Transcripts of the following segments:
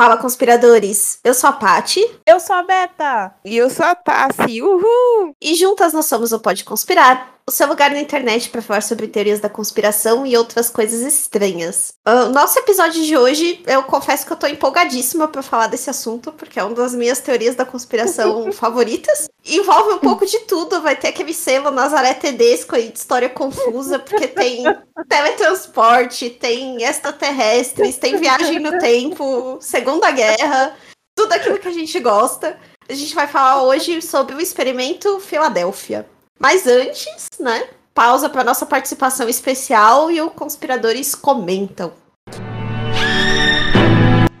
Fala, conspiradores! Eu sou a Pati. Eu sou a Beta. E eu sou a Tassi. Uhul! E juntas nós somos o Pode Conspirar, o seu lugar na internet para falar sobre teorias da conspiração e outras coisas estranhas. O nosso episódio de hoje, eu confesso que eu tô empolgadíssima para falar desse assunto, porque é uma das minhas teorias da conspiração favoritas. Envolve um pouco de tudo, vai ter aquele selo Nazaré Tedesco aí de história confusa, porque tem teletransporte, tem extraterrestres, tem viagem no tempo, Segunda Guerra, tudo aquilo que a gente gosta. A gente vai falar hoje sobre o experimento Filadélfia. Mas antes, né? Pausa para nossa participação especial e o Conspiradores comentam.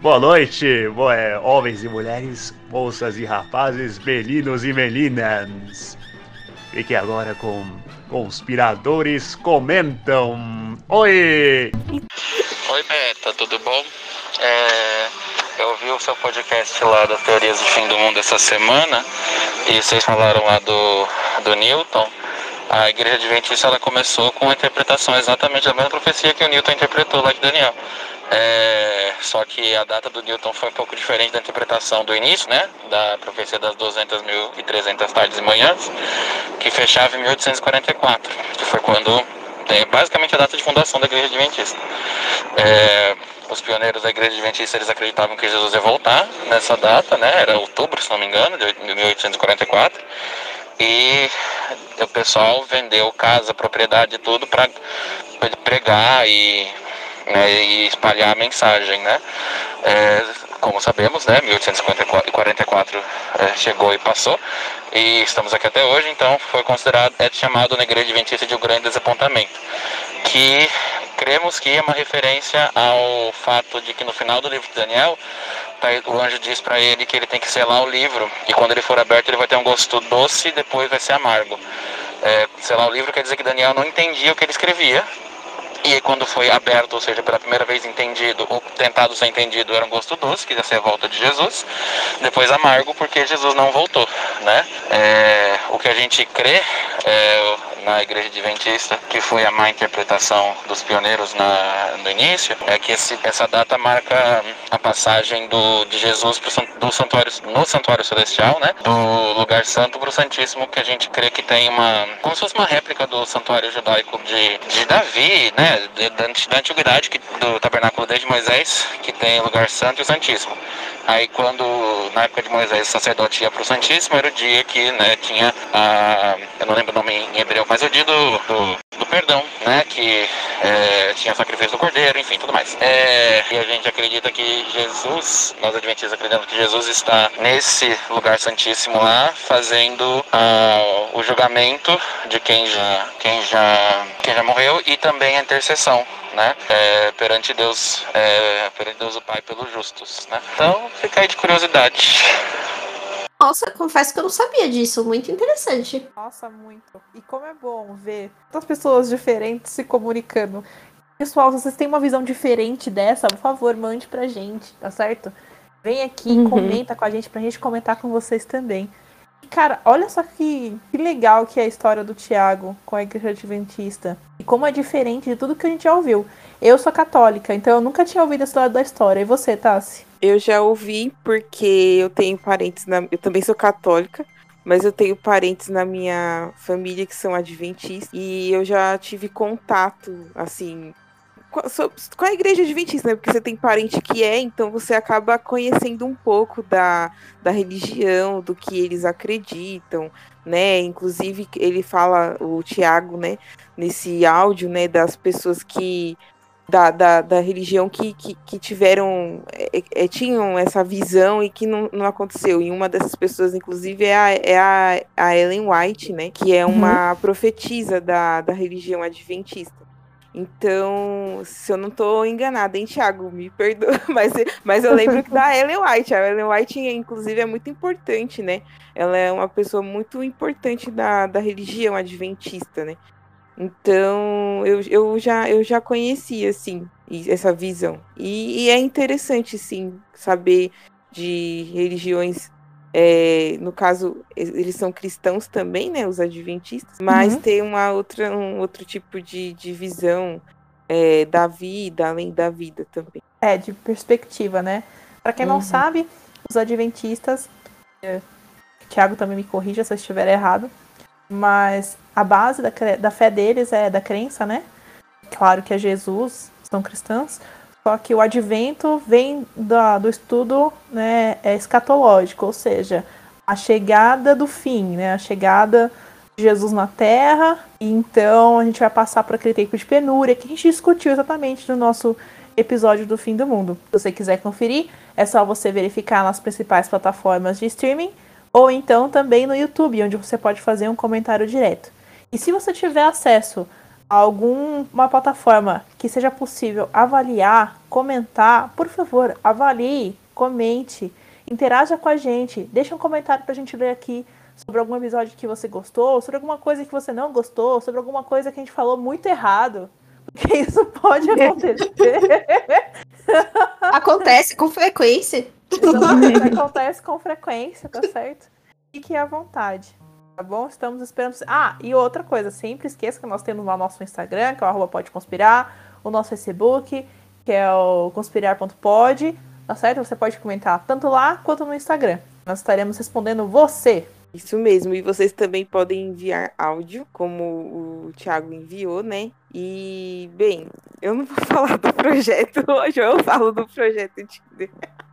Boa noite, é, homens e mulheres, moças e rapazes, meninos e meninas. Fique agora com Conspiradores Comentam. Oi! Oi, Beta, tudo bom? É, eu ouvi o seu podcast lá das teorias do fim do mundo essa semana e vocês falaram lá do, do Newton. A igreja adventista ela começou com a interpretação exatamente da mesma profecia que o Newton interpretou lá de Daniel. É, só que a data do Newton foi um pouco diferente da interpretação do início, né? Da profecia das 200.300 tardes e manhãs, que fechava em 1844, que foi quando é basicamente a data de fundação da igreja adventista. É, os pioneiros da igreja adventista eles acreditavam que Jesus ia voltar nessa data, né? Era outubro, se não me engano, de 1844. E o pessoal vendeu casa, propriedade, tudo para pregar e, né, e, espalhar a mensagem, né? É, como sabemos, né? 1844 é, chegou e passou e estamos aqui até hoje, então foi considerado, é chamado na igreja adventista de um grande desapontamento, que cremos que é uma referência ao fato de que no final do livro de Daniel, tá o anjo diz para ele que ele tem que selar o livro e quando ele for aberto ele vai ter um gosto doce e depois vai ser amargo. É, selar o livro quer dizer que Daniel não entendia o que ele escrevia, e quando foi aberto, ou seja, pela primeira vez entendido, ou tentado ser entendido, era um gosto doce, que ia ser a volta de Jesus. Depois amargo, porque Jesus não voltou, né? É, o que a gente crê é, na igreja adventista, que foi a má interpretação dos pioneiros na, no início, é que esse, essa data marca a passagem do, de Jesus pro, do santuário, no santuário celestial, né? Do lugar santo para o santíssimo, que a gente crê que tem uma, como se fosse uma réplica do santuário judaico de, de Davi, né? Da, da antiguidade, que, do tabernáculo desde Moisés, que tem o lugar santo e o santíssimo. Aí quando, na época de Moisés, o sacerdote ia para o Santíssimo, era o dia que né, tinha a. Eu não lembro o nome em hebreu, mas o dia do, do, do perdão, né? Que é, tinha sacrifício do cordeiro, enfim, tudo mais. É, e a gente acredita que Jesus, nós adventistas acreditamos que Jesus está nesse lugar santíssimo lá, fazendo uh, o julgamento de quem já, quem já, quem já morreu e também a intercessão né? É, perante Deus, é, perante Deus o Pai pelos justos, né? Então, fica aí de curiosidade. Nossa, confesso que eu não sabia disso, muito interessante. Nossa, muito. E como é bom ver tantas pessoas diferentes se comunicando. Pessoal, se vocês têm uma visão diferente dessa, por favor, mande pra gente, tá certo? Vem aqui, uhum. comenta com a gente pra gente comentar com vocês também. Cara, olha só que, que legal que é a história do Tiago com a igreja adventista. E como é diferente de tudo que a gente já ouviu. Eu sou católica, então eu nunca tinha ouvido a história da história. E você, Tassi? Eu já ouvi porque eu tenho parentes na. Eu também sou católica, mas eu tenho parentes na minha família que são adventistas. E eu já tive contato, assim, com a igreja adventista, né? Porque você tem parente que é, então você acaba conhecendo um pouco da, da religião, do que eles acreditam, né? Inclusive, ele fala, o Tiago, né, nesse áudio, né, das pessoas que. Da, da, da religião que, que, que tiveram, é, é, tinham essa visão e que não, não aconteceu. E uma dessas pessoas, inclusive, é a, é a, a Ellen White, né? Que é uma uhum. profetisa da, da religião adventista. Então, se eu não tô enganada, hein, Thiago? Me perdoa, mas, mas eu lembro que da Ellen White. A Ellen White, inclusive, é muito importante, né? Ela é uma pessoa muito importante da, da religião adventista, né? Então, eu, eu, já, eu já conhecia, assim, essa visão. E, e é interessante, sim, saber de religiões é, no caso, eles são cristãos também, né? Os adventistas, mas uhum. tem uma outra, um outro tipo de, de visão é, da vida, além da vida também. É, de perspectiva, né? Para quem não Uhum. sabe, os adventistas, é, Tiago também me corrija se eu estiver errado, mas a base da, da fé deles é da crença, né? Claro que é Jesus, são cristãos, só que o advento vem da- do estudo né, é escatológico, ou seja, a chegada do fim, né? A chegada de Jesus na Terra, e então a gente vai passar por aquele tempo de penúria que a gente discutiu exatamente no nosso episódio do fim do mundo. Se você quiser conferir, é só você verificar nas principais plataformas de streaming ou então também no YouTube, onde você pode fazer um comentário direto. E se você tiver acesso alguma plataforma que seja possível avaliar, comentar, por favor, avalie, comente, interaja com a gente, deixa um comentário pra gente ler aqui sobre algum episódio que você gostou, sobre alguma coisa que você não gostou, sobre alguma coisa que a gente falou muito errado. Porque isso pode acontecer. Acontece com frequência. Exatamente, acontece com frequência, tá certo? Fique à vontade, tá bom? Estamos esperando. Ah, e outra coisa, sempre esqueça que nós temos lá o nosso Instagram, que é o arroba pode conspirar, o nosso Facebook, que é o conspirar.pod, tá certo? Você pode comentar tanto lá quanto no Instagram. Nós estaremos respondendo você. Isso mesmo, e vocês também podem enviar áudio, como o Thiago enviou, né? E, bem, eu não vou falar do projeto hoje, eu falo do projeto Tinder.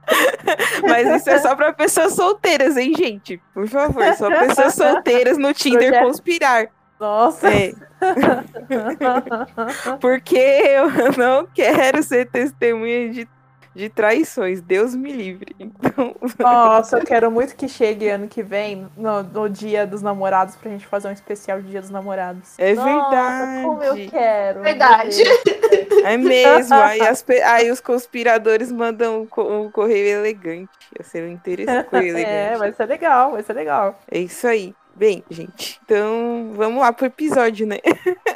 Mas isso é só pra pessoas solteiras, hein, gente? Por favor, só pessoas solteiras no Tinder Projeto- conspirar. Nossa! É, porque eu não quero ser testemunha de, de traições. Deus me livre. Então, Nossa, eu quero muito que chegue ano que vem, no, no dia dos namorados, pra gente fazer um especial de dia dos namorados. É Nossa, Como eu verdade. quero. Verdade. É mesmo. Aí, as aí os conspiradores mandam co- um correio elegante. Ia ser um interessante. É, vai ser legal, vai ser legal. É isso aí. Bem, gente. Então, vamos lá pro episódio, né?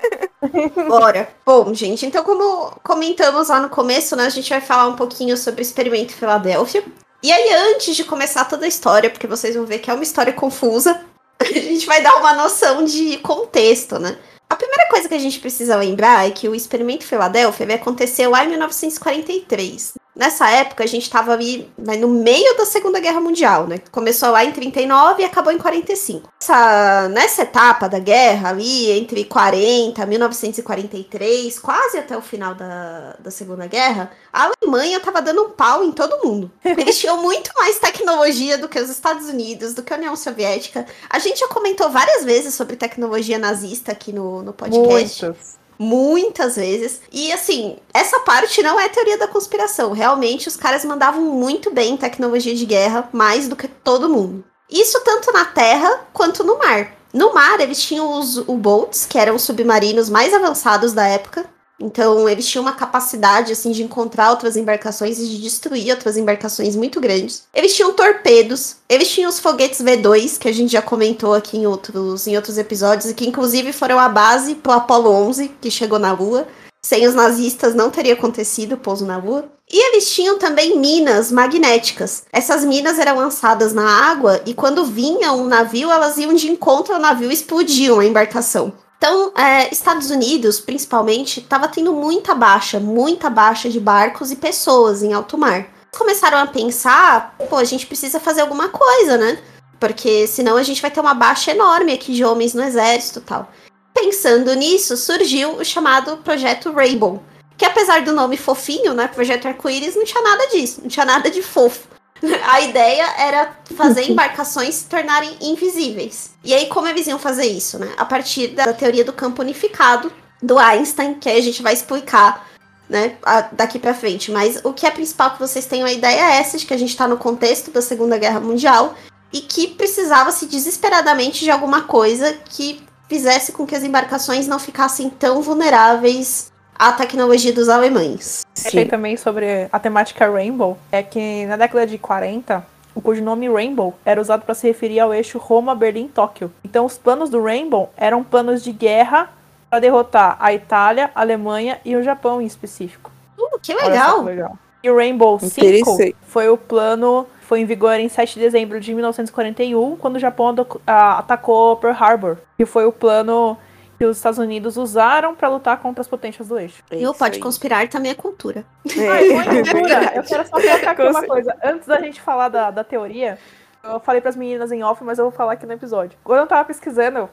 Bora. Bom, gente, então como comentamos lá no começo, né, a gente vai falar um pouquinho sobre o experimento Filadélfia. E aí, antes de começar toda a história, porque vocês vão ver que é uma história confusa, a gente vai dar uma noção de contexto, né? A primeira coisa que a gente precisa lembrar é que o experimento Filadélfia aconteceu lá em 1943. Nessa época, a gente estava ali né, no meio da Segunda Guerra Mundial, né? Começou lá em 39 e acabou em 45. Essa, nessa etapa da guerra, ali entre 40 e 1943, quase até o final da, da Segunda Guerra, a Alemanha estava dando um pau em todo mundo. Eles tinham muito mais tecnologia do que os Estados Unidos, do que a União Soviética. A gente já comentou várias vezes sobre tecnologia nazista aqui no, no podcast. Muitos. Muitas vezes. E assim, essa parte não é teoria da conspiração. Realmente, os caras mandavam muito bem em tecnologia de guerra, mais do que todo mundo. Isso tanto na terra quanto no mar. No mar, eles tinham os U-boats, que eram os submarinos mais avançados da época. Então, eles tinham uma capacidade, assim, de encontrar outras embarcações e de destruir outras embarcações muito grandes. Eles tinham torpedos, eles tinham os foguetes V2, que a gente já comentou aqui em outros, em outros episódios, e que inclusive foram a base pro Apollo 11, que chegou na Lua. Sem os nazistas não teria acontecido o pouso na Lua. E eles tinham também minas magnéticas. Essas minas eram lançadas na água e quando vinha um navio, elas iam de encontro ao navio e explodiam a embarcação. Então, é, Estados Unidos, principalmente, estava tendo muita baixa, muita baixa de barcos e pessoas em alto mar. Começaram a pensar, pô, a gente precisa fazer alguma coisa, né? Porque senão a gente vai ter uma baixa enorme aqui de homens no exército e tal. Pensando nisso, surgiu o chamado Projeto Rainbow. Que apesar do nome fofinho, né? Projeto Arco-Íris, não tinha nada disso, não tinha nada de fofo. A ideia era fazer embarcações se tornarem invisíveis. E aí, como eles iam fazer isso, né? A partir da teoria do campo unificado do Einstein, que aí a gente vai explicar, né, daqui pra frente. Mas o que é principal que vocês tenham a ideia é essa, de que a gente tá no contexto da Segunda Guerra Mundial e que precisava-se desesperadamente de alguma coisa que fizesse com que as embarcações não ficassem tão vulneráveis à tecnologia dos alemães. Achei também sobre a temática Rainbow, é que na década de 40, o cujo nome Rainbow era usado para se referir ao eixo Roma, Berlim, Tóquio. Então os planos do Rainbow eram planos de guerra para derrotar a Itália, a Alemanha e o Japão em específico. Uh, que só legal! que legal. E o Rainbow 5 Interessante. foi o plano, foi em vigor em 7 de dezembro de 1941, quando o Japão a- atacou Pearl Harbor. Que foi o plano que os Estados Unidos usaram para lutar contra as potências do eixo. É E o Pode aí. Conspirar também é cultura. É. Ai, boa cultura. Eu quero só colocar aqui uma coisa. Antes da gente falar da, da teoria, eu falei pras meninas em off, mas eu vou falar aqui no episódio. Quando eu tava pesquisando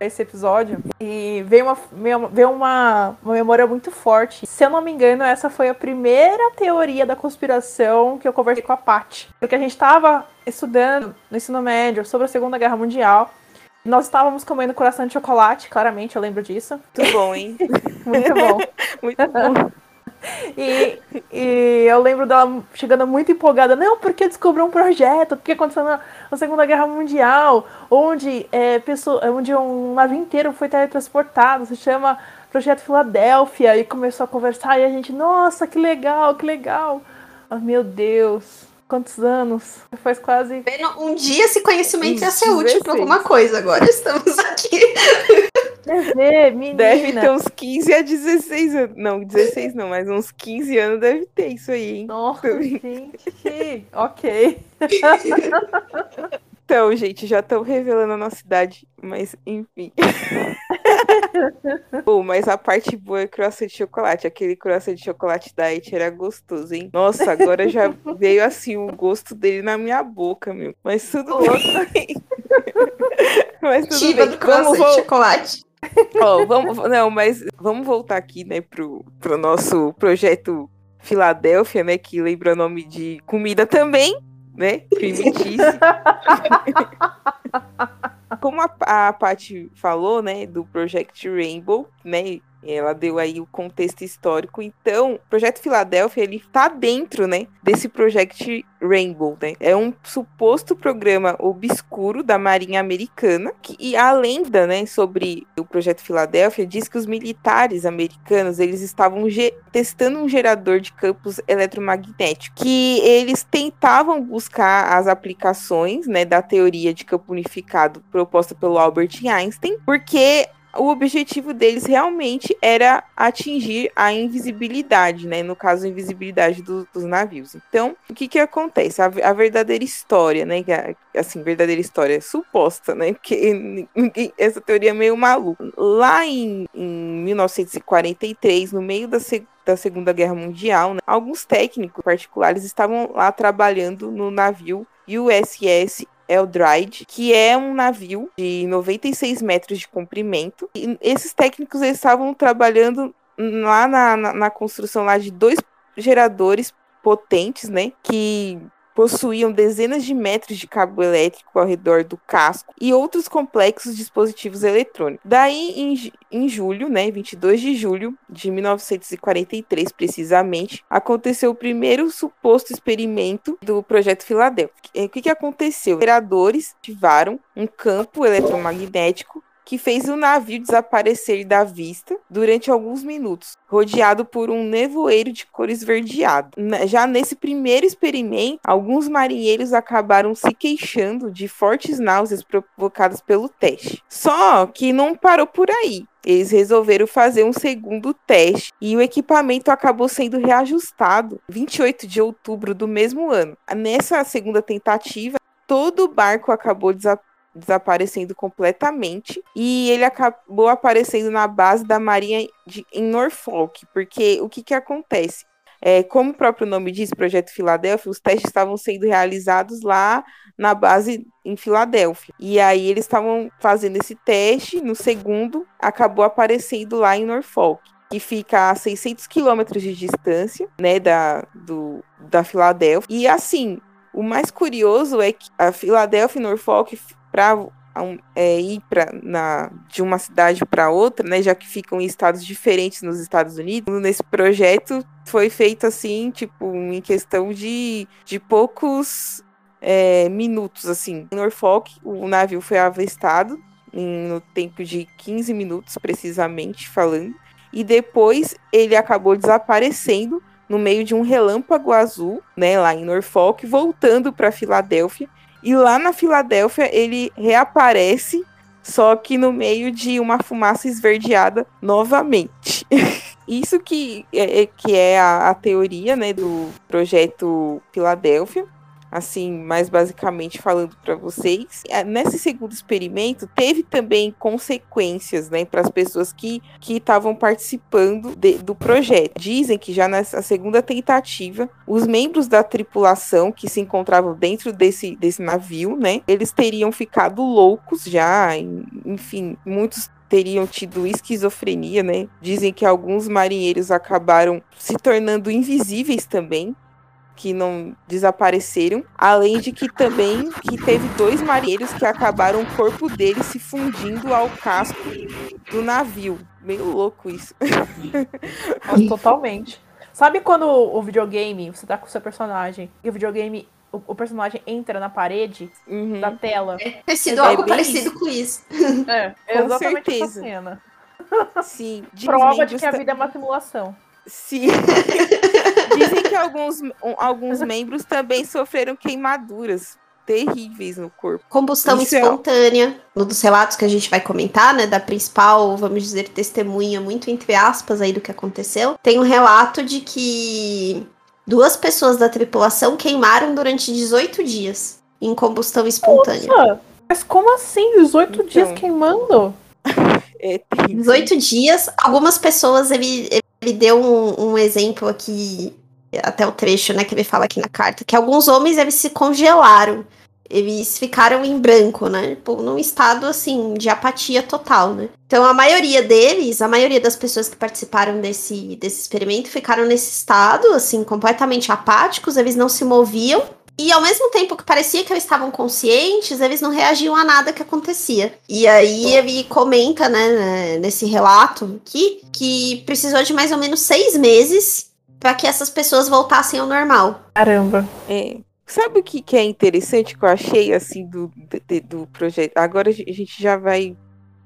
esse episódio, e veio uma, veio veio uma, uma memória muito forte. Se eu não me engano, essa foi a primeira teoria da conspiração que eu conversei com a Paty. Porque a gente tava estudando no ensino médio sobre a Segunda Guerra Mundial. Nós estávamos comendo coração de chocolate, claramente, eu lembro disso. Muito bom, hein? Muito bom. Muito bom. E, e eu lembro dela chegando muito empolgada, não, porque descobriu um projeto, porque aconteceu na, na Segunda Guerra Mundial, onde, é, pessoa, onde um navio inteiro foi teletransportado, se chama Projeto Filadélfia, e começou a conversar, e a gente, nossa, que legal, que legal. Ah, meu Deus, quantos anos? Faz quase. Vendo, Um dia esse conhecimento ia ser útil pra 16. alguma coisa. Agora estamos aqui. TV, menina. Deve ter uns 15 a 16 anos. Não, 16 não, mas uns 15 anos deve ter isso aí, hein? Nossa, gente. ok. Então, gente, já estão revelando a nossa idade, mas enfim. Bom, mas a parte boa é croissant de chocolate. Aquele croissant de chocolate da It era gostoso, hein? Nossa, agora já veio assim o gosto dele na minha boca, meu. Mas tudo bem. mas tudo bem. do croissant de chocolate. Ó, vamos, não, mas vamos voltar aqui, né, pro, pro nosso projeto Filadélfia, né, que lembra o nome de comida também, né, cheese. Como a, a Paty falou, né, do Project Rainbow, né, ela deu aí o contexto histórico. Então, o Projeto Filadélfia, ele tá dentro, né, desse Project Rainbow, né? É um suposto programa obscuro da Marinha Americana, que, e a lenda, né, sobre o Projeto Filadélfia diz que os militares americanos, eles estavam testando um gerador de campos eletromagnéticos, que eles tentavam buscar as aplicações, né, da teoria de campo unificado proposta pelo Albert Einstein, porque o objetivo deles realmente era atingir a invisibilidade, né? No caso, a invisibilidade do- dos navios. Então, o que que acontece? A, a verdadeira história, né? a- Assim, verdadeira história suposta, né? Porque essa teoria é meio maluca. Lá em, em 1943, no meio da, se- da Segunda Guerra Mundial, né, alguns técnicos particulares estavam lá trabalhando no navio USS Eldridge, que é um navio de 96 metros de comprimento. E esses técnicos eles estavam trabalhando lá na, na, na construção lá de dois geradores potentes, né? Que possuíam dezenas de metros de cabo elétrico ao redor do casco e outros complexos dispositivos eletrônicos. Daí, em, em julho, né, 22 de julho de 1943, precisamente, aconteceu o primeiro suposto experimento do projeto Filadélfia. O que, que aconteceu? Operadores ativaram um campo eletromagnético que fez o navio desaparecer da vista durante alguns minutos, rodeado por um nevoeiro de cor esverdeado. Na- Já nesse primeiro experimento, alguns marinheiros acabaram se queixando de fortes náuseas provocadas pelo teste. Só que não parou por aí. Eles resolveram fazer um segundo teste e o equipamento acabou sendo reajustado 28 de outubro do mesmo ano. Nessa segunda tentativa, todo o barco acabou desa- desaparecendo completamente e ele acabou aparecendo na base da Marinha de, em Norfolk, porque o que, que acontece? É, como o próprio nome diz, Projeto Filadélfia, os testes estavam sendo realizados lá na base em Filadélfia. E aí eles estavam fazendo esse teste, no segundo, acabou aparecendo lá em Norfolk, que fica a 600 quilômetros de distância, né, da, do, da Filadélfia. E assim, o mais curioso é que a Filadélfia e Norfolk, para ir pra, na, de uma cidade para outra, né, já que ficam em estados diferentes nos Estados Unidos, nesse projeto foi feito assim, tipo, em questão de, de poucos é, minutos, assim. Em Norfolk, o navio foi avistado em, no tempo de 15 minutos, precisamente falando, e depois ele acabou desaparecendo no meio de um relâmpago azul, né, lá em Norfolk, voltando para Filadélfia. E lá na Filadélfia ele reaparece, só que no meio de uma fumaça esverdeada novamente. Isso que é, que é a, a teoria né, do projeto Filadélfia. Assim, mais basicamente falando para vocês. É, nesse segundo experimento, teve também consequências, né, para as pessoas que estavam participando de, do projeto. Dizem que já nessa segunda tentativa, os membros da tripulação que se encontravam dentro desse, desse navio, né, eles teriam ficado loucos já, enfim, muitos teriam tido esquizofrenia, né? Dizem que alguns marinheiros acabaram se tornando invisíveis também, que não desapareceram, além de que também que teve dois marinheiros que acabaram o corpo deles se fundindo ao casco do navio. Meio louco isso. Nossa, totalmente. Sabe quando o videogame, você tá com o seu personagem, e o videogame o, o, personagem entra na parede uhum. da tela. É, ter sido é algo parecido isso. com isso. É, é exatamente certeza. essa cena. Sim. Prova de que a vida é uma simulação. Sim. Dizem que alguns, alguns membros também sofreram queimaduras terríveis no corpo. Combustão Isso espontânea, é... no dos relatos que a gente vai comentar, né, da principal, vamos dizer, testemunha, muito entre aspas aí do que aconteceu. Tem um relato de que duas pessoas da tripulação queimaram durante 18 dias em combustão espontânea. Nossa, mas como assim? 18 então... dias queimando? É 18 dias. Algumas pessoas, ele, ele deu um, um, exemplo aqui, até o trecho, né, que ele fala aqui na carta, que alguns homens, eles se congelaram. Eles ficaram em branco, né? Tipo, num estado, assim, de apatia total, né? Então, a maioria deles, a maioria das pessoas que participaram desse, desse experimento ficaram nesse estado, assim, completamente apáticos, eles não se moviam e ao mesmo tempo que parecia que eles estavam conscientes, eles não reagiam a nada que acontecia. E aí ele comenta, né, nesse relato aqui, que precisou de mais ou menos seis meses para que essas pessoas voltassem ao normal. Caramba. É. Sabe o que, que é interessante que eu achei assim do, do, do projeto? Agora a gente já vai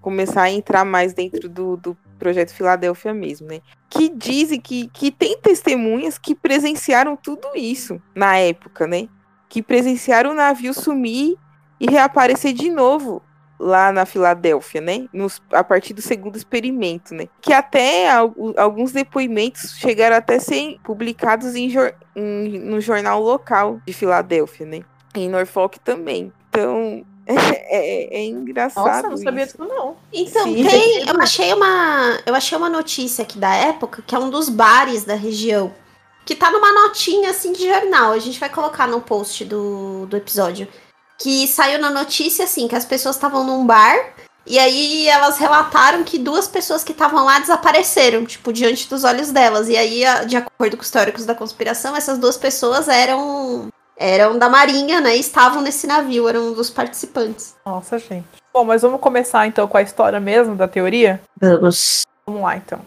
começar a entrar mais dentro do, do projeto Filadélfia mesmo, né? Que dizem que, que tem testemunhas que presenciaram tudo isso na época, né? que presenciaram o navio sumir e reaparecer de novo lá na Filadélfia, né? Nos, a partir do segundo experimento, né? Que até alguns depoimentos chegaram até a ser publicados em, em, no jornal local de Filadélfia, né? Em Norfolk também. Então, é, é, é, engraçado. Nossa, não sabia disso, não. Então, Sim. tem. Eu achei, uma, eu achei uma notícia aqui da época que é um dos bares da região que tá numa notinha assim de jornal. A gente vai colocar no post do, do episódio. Que saiu na notícia assim, que as pessoas estavam num bar e aí elas relataram que duas pessoas que estavam lá desapareceram, tipo, diante dos olhos delas. E aí, de acordo com os teóricos da conspiração, essas duas pessoas eram eram da Marinha, né? E estavam nesse navio, eram um dos participantes. Nossa, gente. Bom, mas vamos começar então com a história mesmo da teoria? Vamos. Vamos lá, então.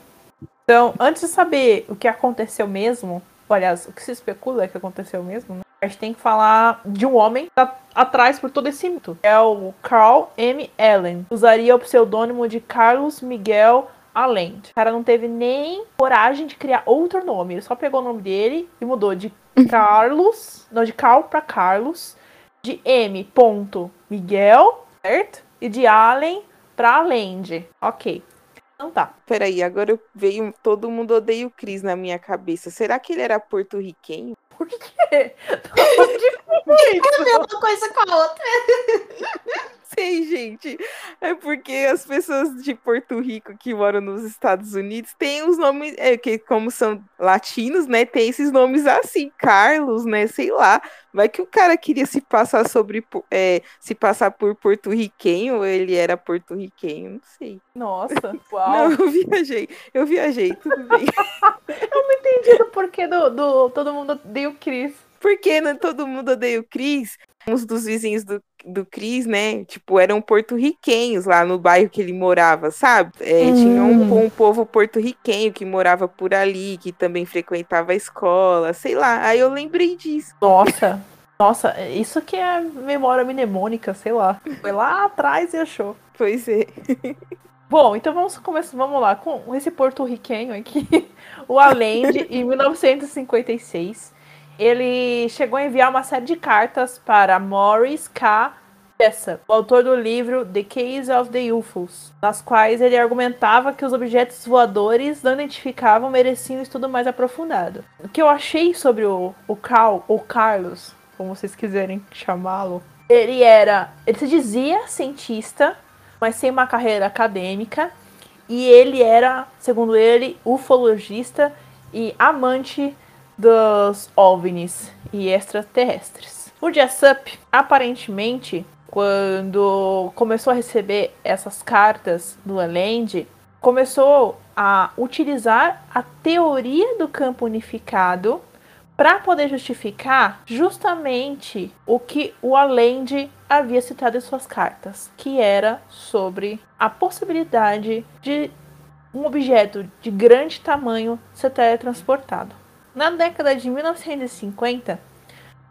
Então, antes de saber o que aconteceu mesmo, aliás, o que se especula é que aconteceu mesmo, né? A gente tem que falar de um homem que tá atrás por todo esse mito. É o Carl M. Allen. Usaria o pseudônimo de Carlos Miguel Allende. O cara não teve nem coragem de criar outro nome. Ele só pegou o nome dele e mudou de Carlos, não, de Carl para Carlos, de M. Miguel, certo? E de Allen para Allende. Ok. Então tá. Peraí, agora veio Todo Mundo Odeia o Cris na minha cabeça. Será que ele era porto-riquenho? Por quê? é a mesma coisa com a outra. sei, gente. É porque as pessoas de Porto Rico que moram nos Estados Unidos têm os nomes, é, que como são latinos, né? Tem esses nomes assim, Carlos, né? Sei lá. Vai que o cara queria se passar sobre é, se passar por porto-riquenho, ou ele era porto-riquenho, não sei. Nossa, uau. Não, eu viajei, eu viajei, tudo bem. eu não entendi do porquê do, do todo mundo deu Cris. Porque né, todo mundo odeia o Cris. Uns dos vizinhos do do Cris, né? Tipo, eram porto-riquenhos lá no bairro que ele morava, sabe? É, hum. Tinha um, um povo porto-riquenho que morava por ali, que também frequentava a escola, sei lá. Aí eu lembrei disso. Nossa, nossa, isso que é memória mnemônica, sei lá. Foi lá atrás e achou. Pois é. Bom, então vamos começar, vamos lá, com esse porto-riquenho aqui, o Allende, em 1956 ele chegou a enviar uma série de cartas para Morris K. Bessa, o autor do livro The Case of the UFOs, nas quais ele argumentava que os objetos voadores não identificavam mereciam um estudo mais aprofundado. O que eu achei sobre o, o Carl, ou Carlos, como vocês quiserem chamá-lo. Ele era, ele se dizia cientista, mas sem uma carreira acadêmica, e ele era, segundo ele, ufologista e amante dos OVNIs e extraterrestres. O Jessup, aparentemente, quando começou a receber essas cartas do Land, começou a utilizar a teoria do campo unificado para poder justificar justamente o que o Allende havia citado em suas cartas, que era sobre a possibilidade de um objeto de grande tamanho ser teletransportado. Na década de 1950,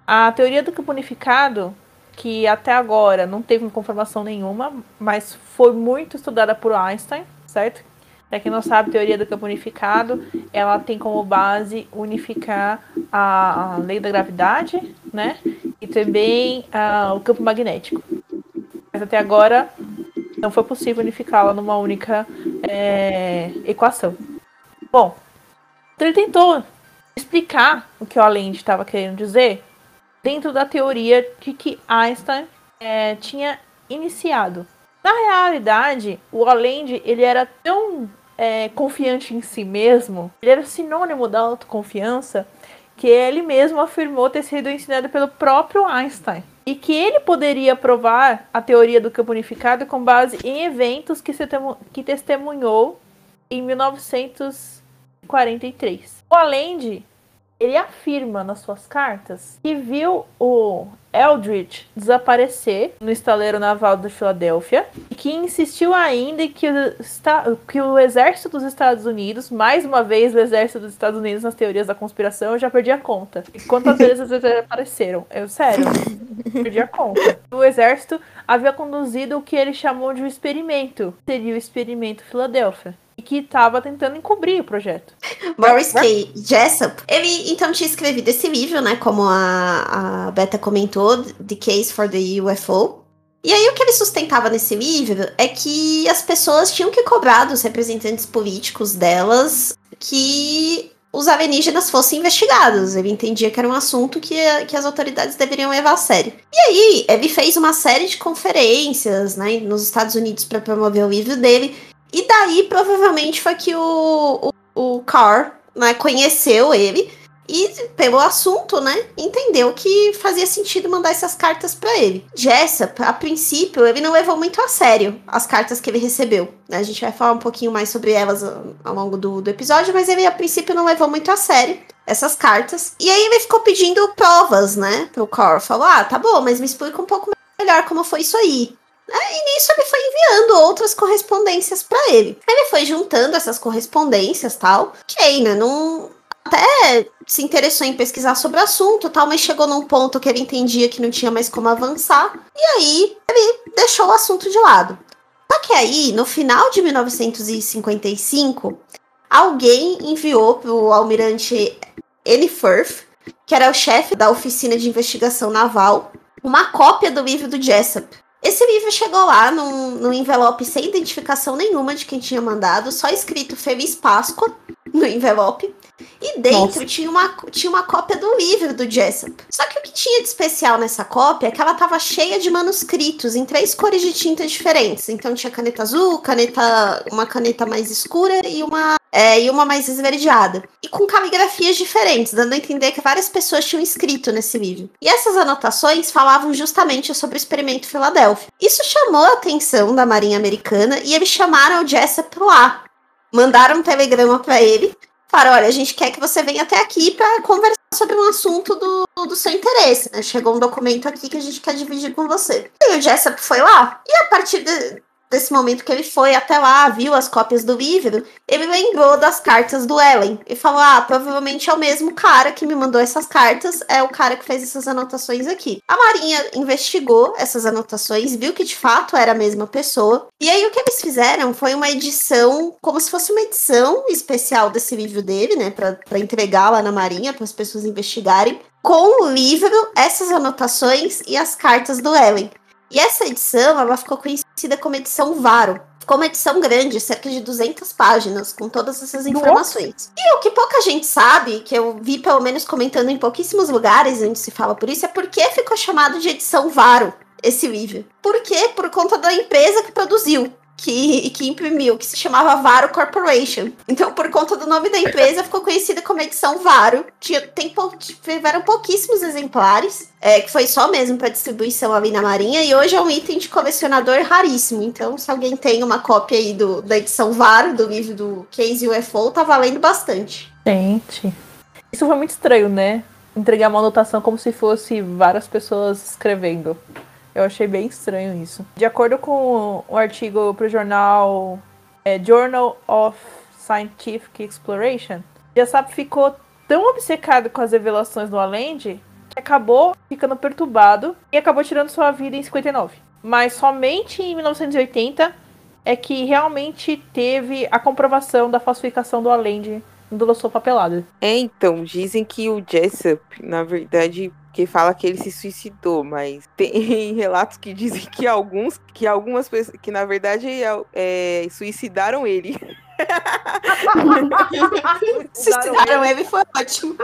a teoria do campo unificado, que até agora não teve confirmação nenhuma, mas foi muito estudada por Einstein, certo? Para quem não sabe, a teoria do campo unificado, ela tem como base unificar a, a lei da gravidade, né? E também uh, o campo magnético. Mas até agora não foi possível unificá-la numa única é, equação. Bom, ele tentou explicar o que o Allende estava querendo dizer dentro da teoria de que Einstein é, tinha iniciado. Na realidade, o Allende ele era tão é, confiante em si mesmo, ele era sinônimo da autoconfiança, que ele mesmo afirmou ter sido ensinado pelo próprio Einstein. E que ele poderia provar a teoria do campo unificado com base em eventos que, se que testemunhou em 1943. O Allende ele afirma nas suas cartas que viu o Eldridge desaparecer no estaleiro naval de Filadélfia e que insistiu ainda que o, que o exército dos Estados Unidos, mais uma vez o exército dos Estados Unidos nas teorias da conspiração, eu já perdi a conta. E quantas vezes eles apareceram? Eu, sério, perdi a conta. O exército havia conduzido o que ele chamou de um experimento. Seria o experimento Filadélfia e que estava tentando encobrir o projeto. Boris K. Jessup, ele então tinha escrevido esse livro, né, como a, a Beta comentou, The Case for the UFO. E aí o que ele sustentava nesse livro é que as pessoas tinham que cobrar dos representantes políticos delas que os alienígenas fossem investigados. Ele entendia que era um assunto que, que as autoridades deveriam levar a sério. E aí, ele fez uma série de conferências né, nos Estados Unidos para promover o livro dele. E daí, provavelmente, foi que o, o, o Carr né, conheceu ele e, pelo assunto, né, entendeu que fazia sentido mandar essas cartas para ele. Jessup, a princípio, ele não levou muito a sério as cartas que ele recebeu. Né? A gente vai falar um pouquinho mais sobre elas ao longo do, do episódio, mas ele, a princípio, não levou muito a sério essas cartas. E aí ele ficou pedindo provas, né, pro Carr. Falou, ah, tá bom, mas me explica um pouco melhor como foi isso aí. Né? E nisso ele foi enviando outras correspondências para ele. Ele foi juntando essas correspondências tal. Ok, né? Não, até se interessou em pesquisar sobre o assunto tal, mas chegou num ponto que ele entendia que não tinha mais como avançar. E aí ele deixou o assunto de lado. Só que aí, no final de 1955, alguém enviou para o almirante N. Que era o chefe da oficina de investigação naval, uma cópia do livro do Jessup. Esse livro chegou lá num, num envelope sem identificação nenhuma de quem tinha mandado, só escrito Feliz Páscoa no envelope. E dentro tinha uma, tinha uma cópia do livro do Jessup. Só que o que tinha de especial nessa cópia é que ela estava cheia de manuscritos em três cores de tinta diferentes. Então tinha caneta azul, caneta, uma caneta mais escura e uma, é, e uma mais esverdeada. E com caligrafias diferentes, dando a entender que várias pessoas tinham escrito nesse livro. E essas anotações falavam justamente sobre o experimento Filadélfia. Isso chamou a atenção da Marinha Americana e eles chamaram o Jessup lá mandaram um telegrama para ele Falaram, olha, a gente quer que você venha até aqui para conversar sobre um assunto do, do seu interesse, né? Chegou um documento aqui que a gente quer dividir com você. E o Jessup foi lá, e a partir de, desse momento que ele foi até lá, viu as cópias do livro, ele lembrou das cartas do Ellen e falou: Ah, provavelmente é o mesmo cara que me mandou essas cartas, é o cara que fez essas anotações aqui. A Marinha investigou essas anotações, viu que de fato era a mesma pessoa, e aí o que eles fizeram foi uma edição, como se fosse uma edição especial desse livro dele, né, para entregar lá na Marinha, para as pessoas investigarem. Com o livro, essas anotações e as cartas do Ellen. E essa edição, ela ficou conhecida como edição Varo. ficou uma edição grande, cerca de 200 páginas, com todas essas informações. E o que pouca gente sabe, que eu vi pelo menos comentando em pouquíssimos lugares onde se fala por isso, é por que ficou chamado de edição Varo esse livro. Por quê? Por conta da empresa que produziu que, que imprimiu, que se chamava Varo Corporation. Então, por conta do nome da empresa, ficou conhecida como edição Varo. Tinha, tem, tiveram pouquíssimos exemplares, é, que foi só mesmo para distribuição ali na Marinha, e hoje é um item de colecionador raríssimo. Então, se alguém tem uma cópia aí do, da edição Varo, do livro do Case UFO, tá valendo bastante. Gente, isso foi muito estranho, né? Entregar uma anotação como se fosse várias pessoas escrevendo. Eu achei bem estranho isso. De acordo com o artigo para o jornal é, Journal of Scientific Exploration, Jessap ficou tão obcecado com as revelações do Allende que acabou ficando perturbado e acabou tirando sua vida em 59. Mas somente em 1980 é que realmente teve a comprovação da falsificação do Allende lançou papelada. É, então, dizem que o Jessup, na verdade, que fala que ele se suicidou, mas tem relatos que dizem que alguns, que algumas pessoas, que na verdade é, é, suicidaram ele. suicidaram ele foi ótimo.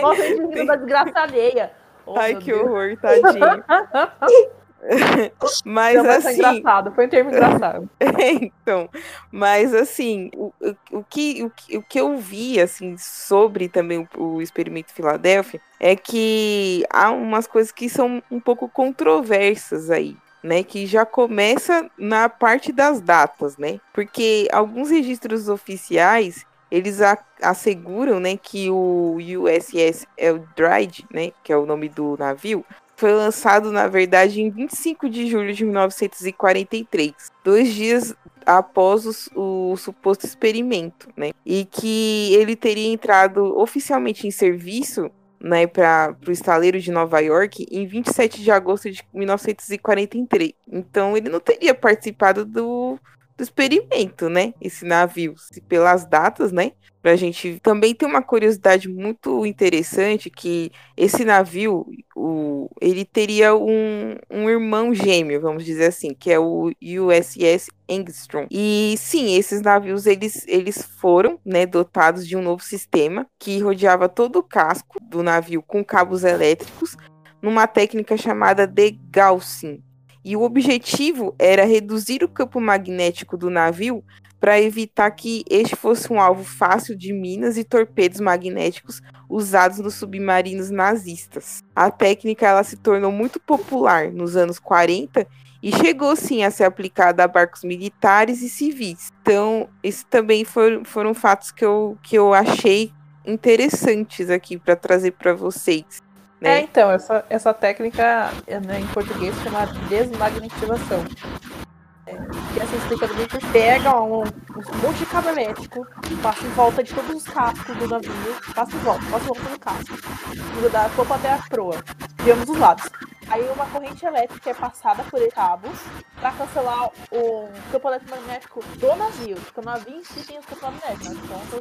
Nossa, ele da desgraça alheia. Oh, Ai, que Deus. horror, tadinho. mas Não, assim. Foi engraçado, foi um termo engraçado. então, mas assim, o, o, que, o, o que eu vi assim sobre também o, o experimento Filadélfia é que há umas coisas que são um pouco controversas aí. Né, que já começa na parte das datas, né? Porque alguns registros oficiais eles asseguram, né, que o USS Eldridge, né, que é o nome do navio, foi lançado, na verdade, em 25 de julho de 1943, dois dias após o, o suposto experimento, né? E que ele teria entrado oficialmente em serviço né, para o estaleiro de Nova York em 27 de agosto de 1943. Então ele não teria participado do, do experimento, né? Esse navio, se pelas datas, né? Pra gente também tem uma curiosidade muito interessante que esse navio, o, ele teria um, um irmão gêmeo, vamos dizer assim, que é o USS Engstrom. E sim, esses navios eles, eles foram né, dotados de um novo sistema que rodeava todo o casco do navio com cabos elétricos numa técnica chamada de Gaussian. E o objetivo era reduzir o campo magnético do navio para evitar que este fosse um alvo fácil de minas e torpedos magnéticos usados nos submarinos nazistas. A técnica ela se tornou muito popular nos anos 40 e chegou sim a ser aplicada a barcos militares e civis. Então, esses também foram, foram fatos que eu, que eu achei interessantes aqui para trazer para vocês. Né? É, então, essa, essa técnica né, em português chama desmagnetização. Que assim, explicando bem que pega um, um monte de cabo elétrico, passa em volta de todos os cascos do navio, passa em volta, passa em volta do casco, da topo até a proa, de ambos os lados. Aí uma corrente elétrica é passada por cabos para cancelar o campo eletromagnético do navio. Porque o navio em si tem os campos magnéticos. Então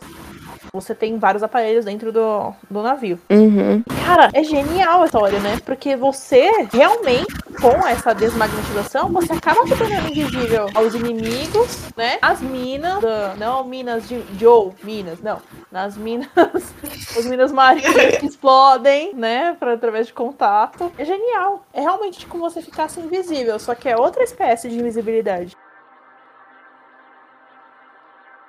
você tem vários aparelhos dentro do, do navio. Uhum. Cara, é genial a história, né? Porque você realmente, com essa desmagnetização, você acaba se tornando invisível aos inimigos, né? As minas, não minas de Joe, minas, não. Nas minas, as minas marinhas que explodem, né? Pra, através de contato. É genial. É realmente como você ficasse invisível, só que é outra espécie de invisibilidade.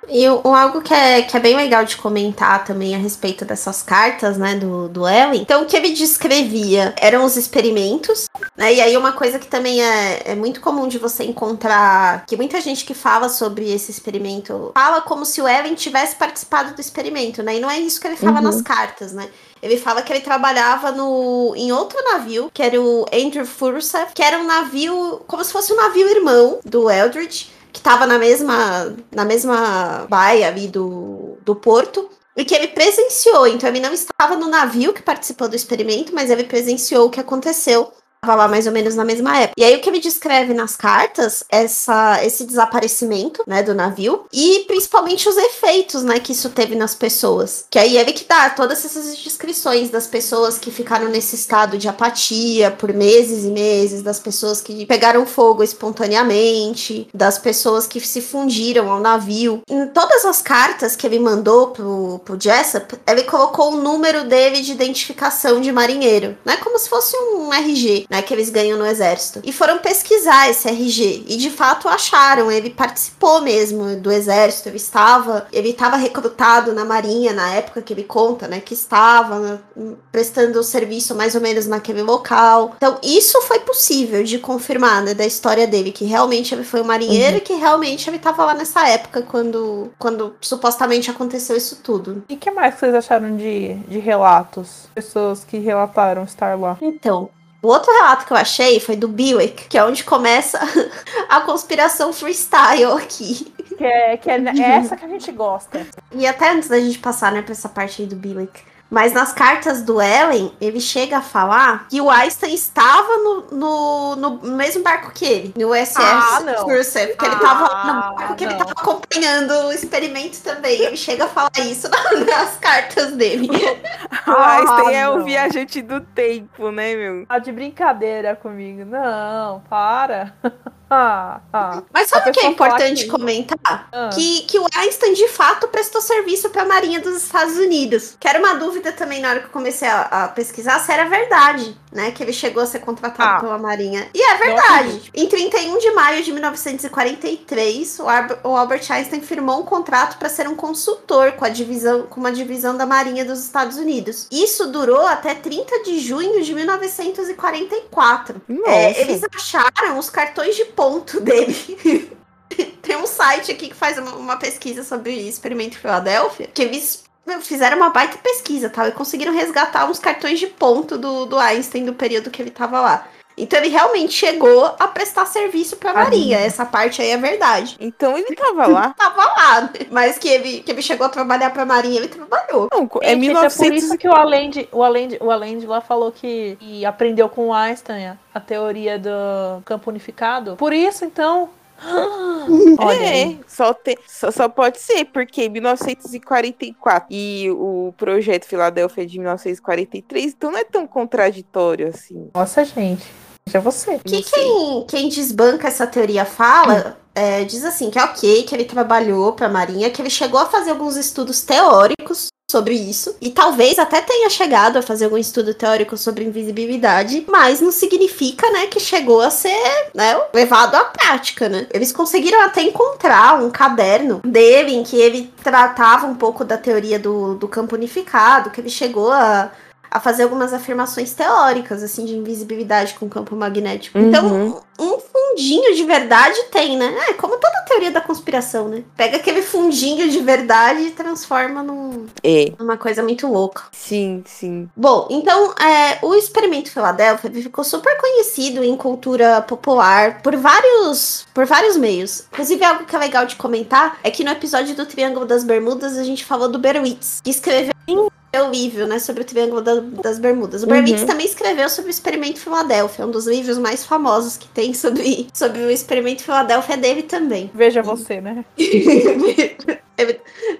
E o, algo que é, que é bem legal de comentar também a respeito dessas cartas, né, do, do Ellen. Então, o que ele descrevia eram os experimentos, né, e aí uma coisa que também é, é muito comum de você encontrar, que muita gente que fala sobre esse experimento fala como se o Ellen tivesse participado do experimento, né, e não é isso que ele fala uhum. nas cartas, né. Ele fala que ele trabalhava no, em outro navio, que era o Andrew Fursev, que era um navio, como se fosse um navio irmão do Eldridge, que estava na mesma, na mesma baia ali do, do porto. E que ele presenciou, então ele não estava no navio que participou do experimento, mas ele presenciou o que aconteceu lá mais ou menos na mesma época. E aí o que ele descreve nas cartas, essa, esse desaparecimento, né, do navio, e principalmente os efeitos, né, que isso teve nas pessoas. Que aí ele que dá todas essas descrições das pessoas que ficaram nesse estado de apatia por meses e meses, das pessoas que pegaram fogo espontaneamente, das pessoas que se fundiram ao navio. Em todas as cartas que ele mandou pro, pro Jessup, ele colocou o número dele de identificação de marinheiro, né, como se fosse um RG, né, que eles ganham no exército. E foram pesquisar esse RG e de fato acharam, ele participou mesmo do exército, ele estava, ele estava recrutado na marinha na época que ele conta, né, que estava né, prestando serviço mais ou menos naquele local. Então, isso foi possível de confirmar, né, da história dele, que realmente ele foi um marinheiro uhum. e que realmente ele estava lá nessa época quando, quando supostamente aconteceu isso tudo. E o que mais vocês acharam de, de relatos? Pessoas que relataram estar lá. Então, o outro relato que eu achei foi do Buick, que é onde começa a conspiração freestyle aqui. Que é, que é essa que a gente gosta. E até antes da gente passar, né, pra essa parte aí do Buick. Mas nas cartas do Ellen, ele chega a falar que o Einstein estava no, no, no mesmo barco que ele, no USS ah, Cursive, que ah, ele estava no barco que não. ele estava acompanhando o experimento também. Ele chega a falar isso nas cartas dele. o Einstein ah, é o viajante do tempo, né, meu? Tá de brincadeira comigo. Não, para. Ah, ah. Mas sabe o que é importante comentar? Ah. Que, que o Einstein de fato prestou serviço para a Marinha dos Estados Unidos. Que era uma dúvida também na hora que eu comecei a, a pesquisar se era verdade, né? Que ele chegou a ser contratado ah. pela Marinha. E é verdade. Em 31 de maio de 1943, o, Ar o Albert Einstein firmou um contrato para ser um consultor com a divisão, com uma divisão da Marinha dos Estados Unidos. Isso durou até 30 de junho de 1944. É, eles acharam os cartões de ponto dele. Tem um site aqui que faz uma, pesquisa sobre o experimento Filadélfia, que eles fizeram uma baita pesquisa, tal, e conseguiram resgatar uns cartões de ponto do, do Einstein do período que ele tava lá. Então ele realmente chegou a prestar serviço pra Maria. Essa parte aí é verdade. Então ele tava lá. tava lá. Né? Mas que ele, que ele chegou a trabalhar pra Marinha, ele trabalhou. Não, é, 1900... é por isso que o Allende, o Allende, o Allende lá falou que, que aprendeu com o Einstein a teoria do campo unificado. Por isso, então, Olha é, só, te, só, só, pode ser, porque 1944 e o projeto Filadélfia de 1943, então não é tão contraditório assim. Nossa, gente. É você. Que quem, quem desbanca essa teoria fala, é, diz assim, que é ok, que ele trabalhou para a Marinha, que ele chegou a fazer alguns estudos teóricos sobre isso. E talvez até tenha chegado a fazer algum estudo teórico sobre invisibilidade, mas não significa, né, que chegou a ser, né, levado à prática, né? Eles conseguiram até encontrar um caderno dele em que ele tratava um pouco da teoria do, do campo unificado, que ele chegou a a fazer algumas afirmações teóricas, assim, de invisibilidade com campo magnético. Então, uhum. Então, um fundinho de verdade tem, né? É como toda teoria da conspiração, né? Pega aquele fundinho de verdade e transforma num, é. numa coisa muito louca. Sim, sim. Bom, então, é, o experimento Filadélfia ficou super conhecido em cultura popular por vários, por vários meios. Inclusive, algo que é legal de comentar é que no episódio do Triângulo das Bermudas a gente falou do Berwitz, que escreveu o livro, né, sobre o Triângulo da, das Bermudas. O Berwitz uhum. também escreveu sobre o Experimento Filadélfia, um dos livros mais famosos que tem sobre, sobre o Experimento Filadélfia é dele também. Veja você, né?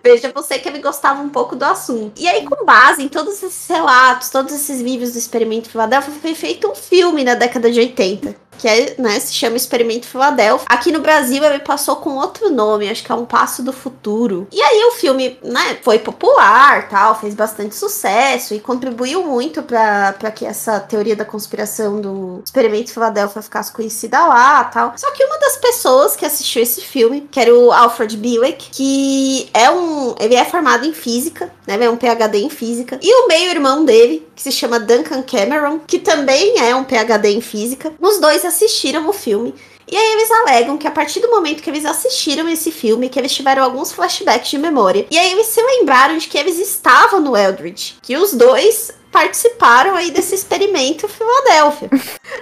Veja você que ele gostava um pouco do assunto. E aí, com base em todos esses relatos, todos esses livros do Experimento Filadélfia, foi feito um filme na década de 80 que é, né, se chama Experimento Filadélfia. Aqui no Brasil ele passou com outro nome, acho que é Um Passo do Futuro. E aí o filme, né, foi popular, tal, fez bastante sucesso e contribuiu muito para que essa teoria da conspiração do Experimento Filadélfia ficasse conhecida lá, tal. Só que uma das pessoas que assistiu esse filme, que era o Alfred Bielek, que é um, ele é formado em física, né, é um PhD em física, e o meio-irmão dele, que se chama Duncan Cameron, que também é um PhD em física. Os dois assistiram o filme. E aí eles alegam que a partir do momento que eles assistiram esse filme, que eles tiveram alguns flashbacks de memória. E aí eles se lembraram de que eles estavam no Eldridge. Que os dois participaram aí desse experimento Filadélfia.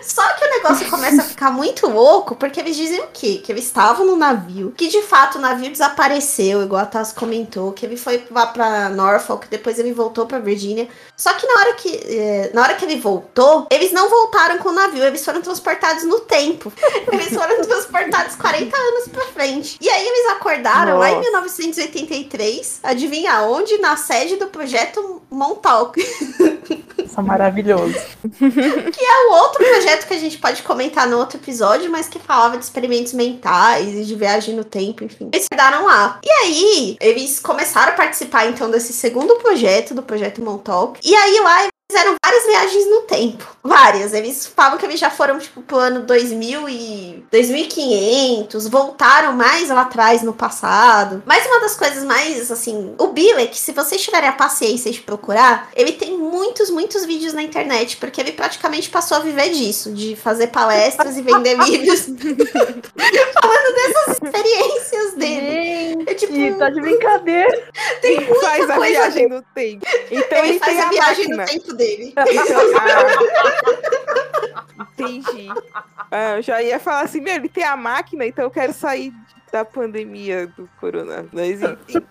Só que o negócio começa a ficar muito louco, porque eles dizem o quê? Que eles estavam no navio, que de fato o navio desapareceu, igual a Taz comentou, que ele foi lá pra Norfolk, depois ele voltou pra Virgínia. Só que na hora que, eh, na hora que ele voltou, eles não voltaram com o navio, eles foram transportados no tempo. Eles foram transportados 40 anos pra frente. E aí eles acordaram lá em Nossa. 1983, adivinha onde? Na sede do projeto Montauk. Isso é maravilhoso. É o outro projeto que a gente pode comentar no outro episódio, mas que falava de experimentos mentais e de viagem no tempo, enfim. Eles daram lá. E aí, eles começaram a participar então desse segundo projeto, do projeto Montauk. E aí lá fizeram várias viagens no tempo. Várias. Eles falam que eles já foram, tipo, pro ano 2000 e 2500, voltaram mais lá atrás no passado. Mas uma das coisas mais, assim, o Bilek, se vocês tiverem a paciência de procurar, ele tem muitos, muitos vídeos na internet, porque ele praticamente passou a viver disso, de fazer palestras e vender livros falando dessas experiências dele. Gente, É tipo, tá de brincadeira. tem Ele muita faz a coisa viagem dele. no tempo. Então Ele, ele, faz tem a viagem máquina. no tempo dele. Entendi. Ah, eu já ia falar assim, meu, ele tem a máquina, então eu quero sair da pandemia do corona. Mas enfim.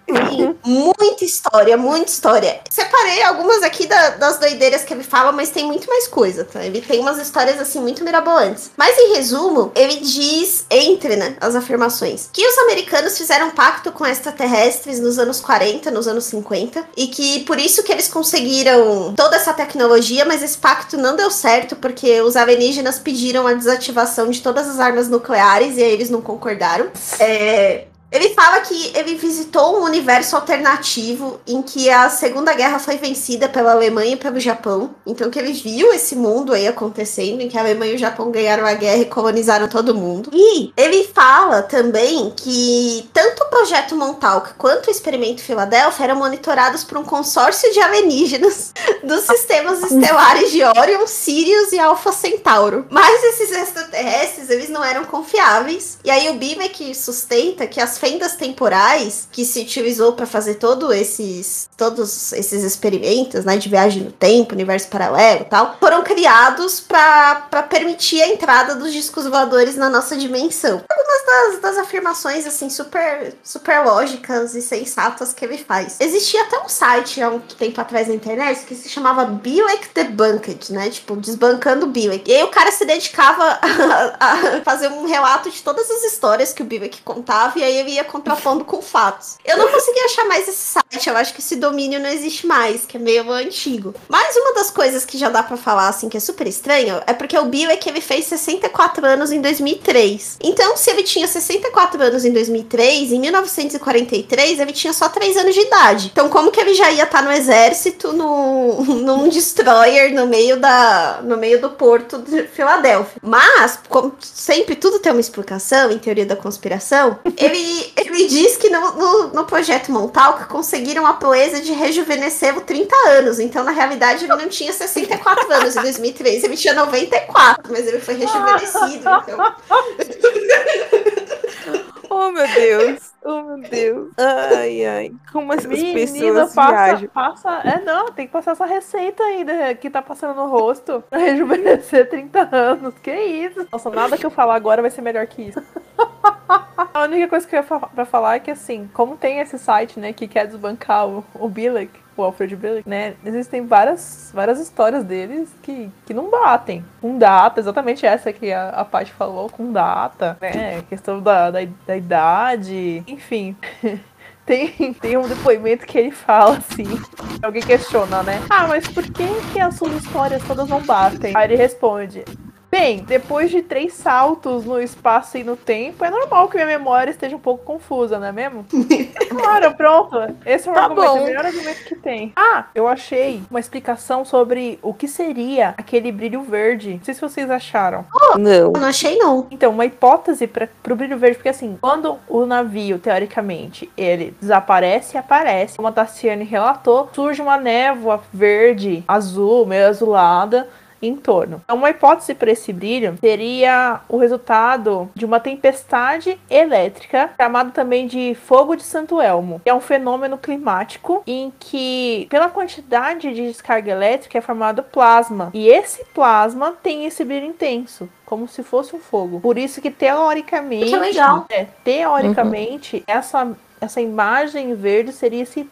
Muita história, muita história. Separei algumas aqui da- das doideiras que ele fala, mas tem muito mais coisa, tá? Ele tem umas histórias, assim, muito mirabolantes. Mas, em resumo, ele diz, entre, né, as afirmações, que os americanos fizeram um pacto com extraterrestres nos anos 40, nos anos 50, e que por isso que eles conseguiram toda essa tecnologia, mas esse pacto não deu certo, porque os alienígenas pediram a desativação de todas as armas nucleares, e aí eles não concordaram. É, é, ele fala que ele visitou um universo alternativo em que a Segunda Guerra foi vencida pela Alemanha e pelo Japão. Então que ele viu esse mundo aí acontecendo, em que a Alemanha e o Japão ganharam a guerra e colonizaram todo mundo. E ele fala também que tanto o projeto Montauk quanto o experimento Filadélfia eram monitorados por um consórcio de alienígenas dos sistemas estelares de Orion, Sirius e Alpha Centauro. Mas esses extraterrestres, eles não eram confiáveis. E aí o Bimek sustenta que as fendas temporais que se utilizou para fazer todo esses, todos esses experimentos, né, de viagem no tempo, universo paralelo e tal, foram criados para permitir a entrada dos discos voadores na nossa dimensão. Algumas das, das afirmações, assim, super, super lógicas e sensatas que ele faz. Existia até um site há um tempo atrás na internet que se chamava Bilek Debunked, né? Tipo, desbancando Bilek. E aí o cara se dedicava a, a fazer um relato de todas as histórias que o Bilek contava e aí ele ia contrapondo com fatos. Eu não consegui achar mais esse site, eu acho que esse domínio não existe mais, que é meio antigo. Mas uma das coisas que já dá pra falar, assim, que é super estranho, é porque o Bilek, ele fez 64 anos em 2003. Então, se ele tinha 64 anos em 2003, em 1943, ele tinha só 3 anos de idade. Então, como que ele já ia estar no exército, no, num destroyer no meio, da, no meio do porto de Filadélfia? Mas, como sempre tudo tem uma explicação, em teoria da conspiração, ele, ele diz que no, no, no projeto Montauk conseguiram a proeza de rejuvenescê-lo 30 anos. Então, na realidade, ele não tinha 64 anos em 2003, ele tinha 94, mas ele foi rejuvenescido. Então, Oh, meu Deus. Oh, meu Deus. Ai, ai. Como essas Menina, pessoas passa, viajam. passa. É, não, tem que passar essa receita aí né, que tá passando no rosto pra rejuvenescer 30 anos. Que isso? Nossa, nada que eu falar agora vai ser melhor que isso. A única coisa que eu ia fa- pra falar é que, assim, como tem esse site, né, que quer desbancar o, o Bilek, o Alfred Bilek, né, existem várias, várias histórias deles que, que não batem. Com data, exatamente essa que a, a Paty falou, com data, né, questão da, da, da idade, enfim. Tem, tem um depoimento que ele fala assim. Alguém questiona, né? Ah, mas por que, que as suas histórias todas não batem? Aí ele responde. Bem, depois de três saltos no espaço e no tempo, é normal que minha memória esteja um pouco confusa, não é mesmo? claro, pronto. Esse é um Tá argumento, bom. o melhor argumento que tem. Ah, eu achei uma explicação sobre o que seria aquele brilho verde. Não sei se vocês acharam. Não. eu não achei, não. Então, uma hipótese para pro brilho verde, porque assim, quando o navio, teoricamente, ele desaparece e aparece, como a Tassiane relatou, surge uma névoa verde, azul, meio azulada, em torno. Então, uma hipótese para esse brilho seria o resultado de uma tempestade elétrica, chamado também de fogo de Santo Elmo, que é um fenômeno climático em que, pela quantidade de descarga elétrica, é formado plasma. E esse plasma tem esse brilho intenso como se fosse um fogo. Por isso que teoricamente, Que legal. é, teoricamente, essa essa imagem verde seria esse,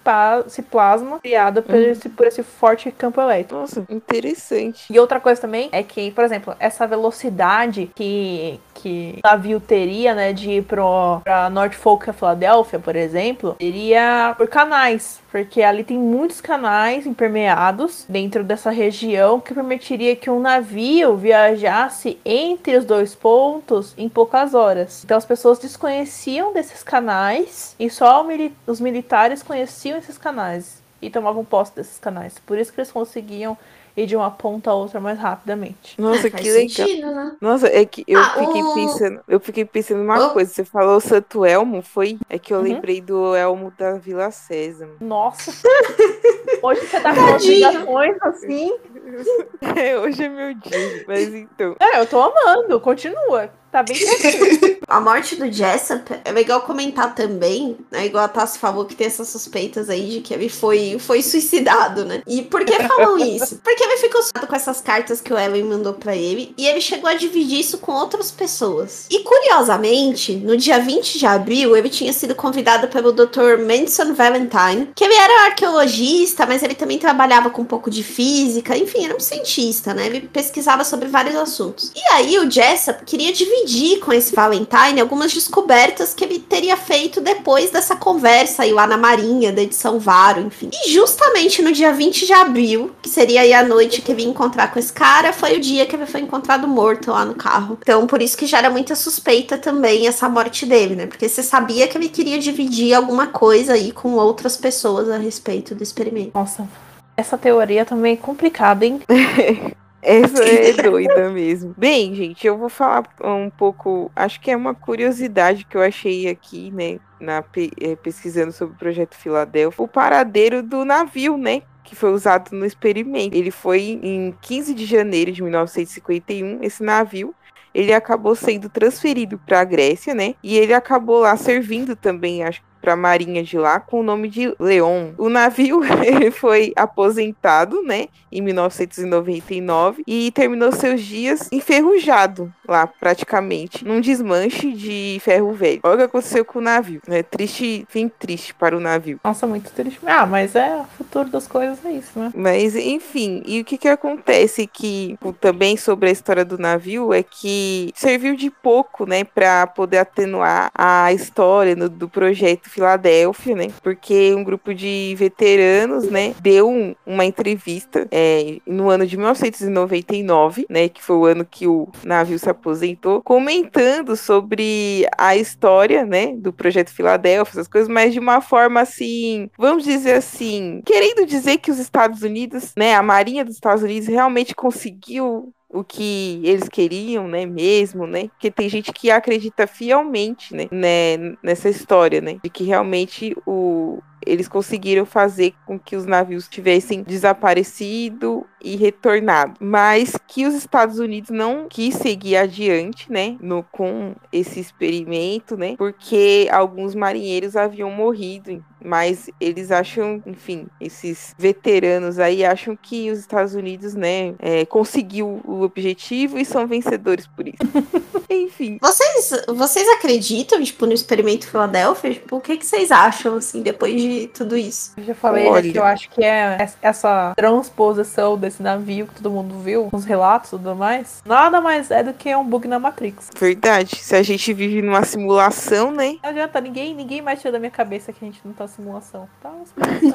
esse plasma criado por, esse, por esse forte campo elétrico. Nossa, interessante. E outra coisa também é que, por exemplo, essa velocidade que, que o navio teria, né, de ir pro, pra Norfolk, a Filadélfia, por exemplo, seria por canais. Porque ali tem muitos canais impermeados dentro dessa região que permitiria que um navio viajasse entre os dois pontos em poucas horas. Então as pessoas desconheciam desses canais e só mili- os militares conheciam esses canais e tomavam posse desses canais. Por isso que eles conseguiam ir de uma ponta a outra mais rapidamente. Nossa, É, que faz legal. sentido, né? Nossa, é que eu Ah, fiquei o- pensando, eu fiquei pensando uma Oh. coisa. Você falou Santo Elmo, foi? É que eu Uhum. lembrei do Elmo da Vila Sésamo. Nossa! Hoje você tá com obrigações assim. É, hoje é meu dia. Mas então. É, eu tô amando. Continua. Tá bem. A morte do Jessup é legal comentar também, né? Igual a Tassi falou que tem essas suspeitas aí de que ele foi, foi suicidado, né? E por que falam isso? Porque ele ficou assustado com essas cartas que o Ellen mandou pra ele e ele chegou a dividir isso com outras pessoas. E curiosamente, no dia 20 de abril, ele tinha sido convidado pelo Dr. Manson Valentine, que ele era arqueologista, mas ele também trabalhava com um pouco de física, enfim, era um cientista, né? Ele pesquisava sobre vários assuntos. E aí o Jessup queria dividir com esse Valentine algumas descobertas que ele teria feito depois dessa conversa aí lá na Marinha, da edição Varo, enfim. E justamente no dia 20 de abril, que seria aí a noite que ele ia encontrar com esse cara, foi o dia que ele foi encontrado morto lá no carro. Então, por isso que gera muita suspeita também essa morte dele, né? Porque você sabia que ele queria dividir alguma coisa aí com outras pessoas a respeito do experimento. Nossa, essa teoria também é complicada, hein? Essa é doida mesmo. Bem, gente, eu vou falar um pouco. Acho que é uma curiosidade que eu achei aqui, né? Na, eh, pesquisando sobre o projeto Filadélfia. O paradeiro do navio, né? Que foi usado no experimento. Ele foi em 15 de janeiro de 1951. Esse navio. Ele acabou sendo transferido para a Grécia, né? E ele acabou lá servindo também, acho para a marinha de lá com o nome de Leon. O navio ele foi aposentado, né, em 1999 e terminou seus dias enferrujado lá praticamente, num desmanche de ferro velho. Olha o que aconteceu com o navio. É triste, fim triste para o navio. Nossa, muito triste. Ah, mas é o futuro das coisas, é isso, né? Mas, enfim, e o que que acontece que também sobre a história do navio é que serviu de pouco, né, para poder atenuar a história no- do projeto Filadélfia, né, porque um grupo de veteranos, né, deu um- uma entrevista é, no ano de 1999, né, que foi o ano que o navio se aposentou, comentando sobre a história, né, do projeto Filadélfia, essas coisas, mas de uma forma assim, vamos dizer assim, querendo dizer que os Estados Unidos, né, a Marinha dos Estados Unidos realmente conseguiu o que eles queriam, né, mesmo, né? Porque tem gente que acredita fielmente, né, né, nessa história, né, de que realmente o eles conseguiram fazer com que os navios tivessem desaparecido e retornado, mas que os Estados Unidos não quis seguir adiante, né, no, com esse experimento, né, porque alguns marinheiros haviam morrido, mas eles acham, enfim, esses veteranos aí acham que os Estados Unidos, né, é, conseguiu o objetivo e são vencedores por isso. enfim, Vocês, vocês acreditam, tipo, no experimento Filadélfia? Tipo, o que, que vocês acham, assim, depois de tudo isso? Eu já falei né, Olha. que eu acho que é es- essa transposição desse navio que todo mundo viu, os relatos e tudo mais, nada mais é do que um bug na Matrix. verdade. Se a gente vive numa simulação, né? Não adianta, ninguém, ninguém mais tira da minha cabeça que a gente não tá simulação. Tá uma simulação.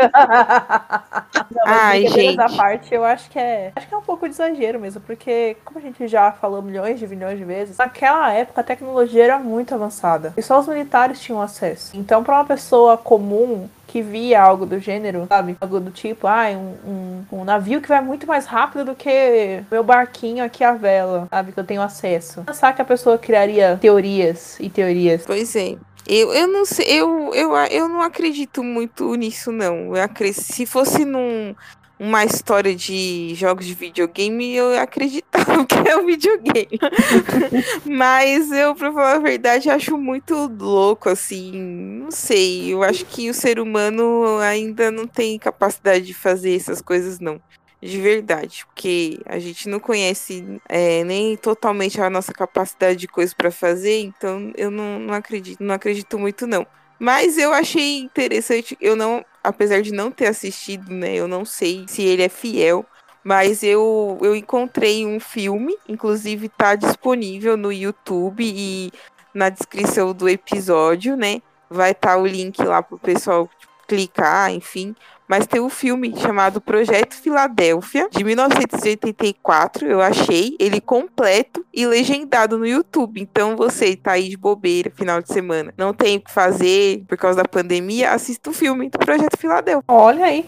não, mas Ai, gente. parte, eu acho que é. Acho que é um pouco de exagero mesmo, porque, como a gente já falou milhões de milhões de vezes, naquela época a tecnologia era muito avançada. E só os militares tinham acesso. Então, pra uma pessoa comum que via algo do gênero, sabe? Algo do tipo, ah, um, um, um navio que vai muito mais rápido do que meu barquinho aqui a vela, sabe? Que eu tenho acesso. Pensar que a pessoa criaria teorias e teorias. Pois é. Eu, eu não sei, eu, eu, eu não acredito muito nisso, não. Eu acre- se fosse num, uma história de jogos de videogame, eu acreditava que é um videogame. Mas eu, pra falar a verdade, acho muito louco, assim. Não sei. Eu acho que o ser humano ainda não tem capacidade de fazer essas coisas, não de verdade, porque a gente não conhece é, nem totalmente a nossa capacidade de coisa para fazer, então eu não, não acredito, não acredito muito não. Mas eu achei interessante, eu não, apesar de não ter assistido, né, eu não sei se ele é fiel, mas eu, eu encontrei um filme, inclusive tá disponível no YouTube e na descrição do episódio, né? Vai estar tá o link lá pro pessoal clicar, enfim. Mas tem um filme chamado Projeto Filadélfia, de 1984, eu achei ele completo e legendado no YouTube. Então você tá aí de bobeira, final de semana, não tem o que fazer por causa da pandemia, assista o filme do Projeto Filadélfia. Olha aí.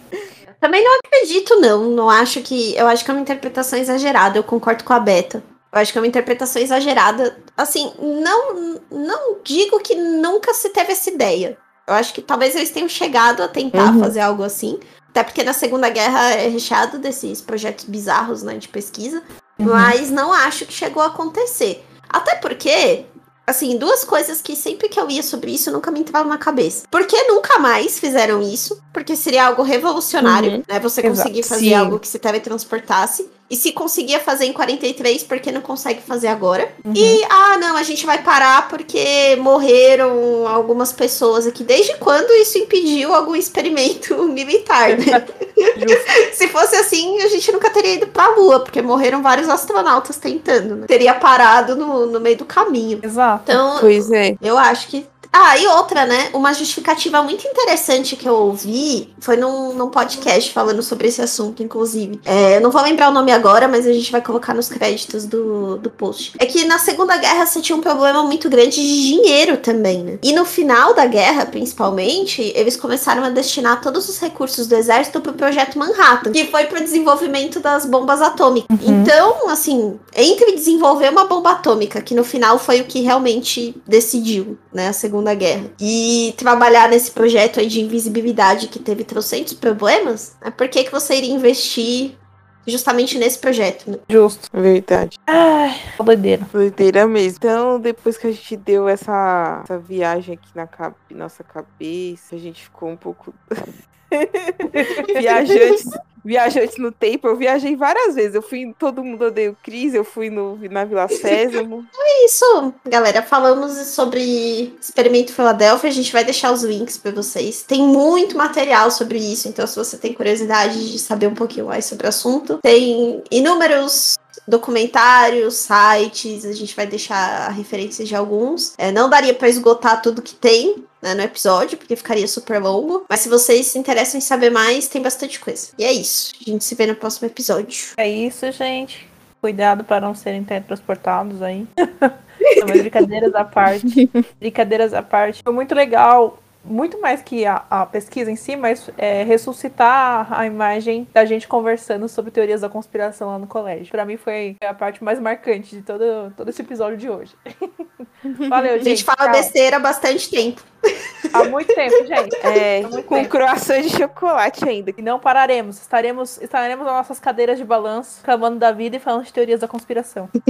Também não acredito, não. Não acho que. Eu acho que é uma interpretação exagerada. Eu concordo com a Beta. Eu acho que é uma interpretação exagerada. Assim, não, não digo que nunca se teve essa ideia. Eu acho que talvez eles tenham chegado a tentar uhum. fazer algo assim. Até porque na Segunda Guerra é recheado desses projetos bizarros né, de pesquisa. Uhum. Mas não acho que chegou a acontecer. Até porque, assim, duas coisas que sempre que eu ia sobre isso nunca me entravam na cabeça. Por que nunca mais fizeram isso? Porque seria algo revolucionário, uhum. né? Você conseguir Exato. fazer Sim. algo que se teletransportasse. E se conseguia fazer em 43, por que não consegue fazer agora? Uhum. E, ah, não, a gente vai parar porque morreram algumas pessoas aqui. Desde quando isso impediu algum experimento militar, né? se fosse assim, a gente nunca teria ido pra Lua, porque morreram vários astronautas tentando, né? Teria parado no, no meio do caminho. Exato. Então, pois é. eu acho que ah, e outra, né? Uma justificativa muito interessante que eu ouvi foi num, num podcast falando sobre esse assunto, inclusive. É, eu não vou lembrar o nome agora, mas a gente vai colocar nos créditos do, do post. É que na Segunda Guerra você tinha um problema muito grande de dinheiro também, né? E no final da guerra, principalmente, eles começaram a destinar todos os recursos do exército pro projeto Manhattan, que foi pro desenvolvimento das bombas atômicas. Uhum. Então, assim, entre desenvolver uma bomba atômica, que no final foi o que realmente decidiu, né? A Segunda Segunda Guerra. E trabalhar nesse projeto aí de invisibilidade que teve trocentos problemas, né? por que, que você iria investir justamente nesse projeto, né? Justo. Verdade. Ai, doideira. Doideira mesmo. Então, depois que a gente deu essa, essa viagem aqui na nossa cabeça, a gente ficou um pouco. Viajantes viajante no tempo, eu viajei várias vezes. Eu fui em Todo Mundo Odeia o Cris, eu fui no, na Vila Sésamo. é isso, galera. Falamos sobre Experimento Filadélfia. A gente vai deixar os links para vocês. Tem muito material sobre isso, então se você tem curiosidade de saber um pouquinho mais sobre o assunto, tem inúmeros documentários, sites, a gente vai deixar a referência de alguns. É, não daria para esgotar tudo que tem, né, no episódio, porque ficaria super longo. Mas se vocês se interessam em saber mais, tem bastante coisa. E é isso. A gente se vê no próximo episódio. É isso, gente. Cuidado para não serem teletransportados aí. mas brincadeiras à parte. brincadeiras à parte. Foi muito legal muito mais que a, a, pesquisa em si, mas é, ressuscitar a imagem da gente conversando sobre teorias da conspiração lá no colégio. Para mim foi a parte mais marcante de todo, todo esse episódio de hoje. Valeu, gente. A gente fala besteira há bastante tempo. Há muito tempo, gente. É, com tempo. croissant de chocolate ainda. E não pararemos. Estaremos, estaremos nas nossas cadeiras de balanço, clamando da vida e falando de teorias da conspiração.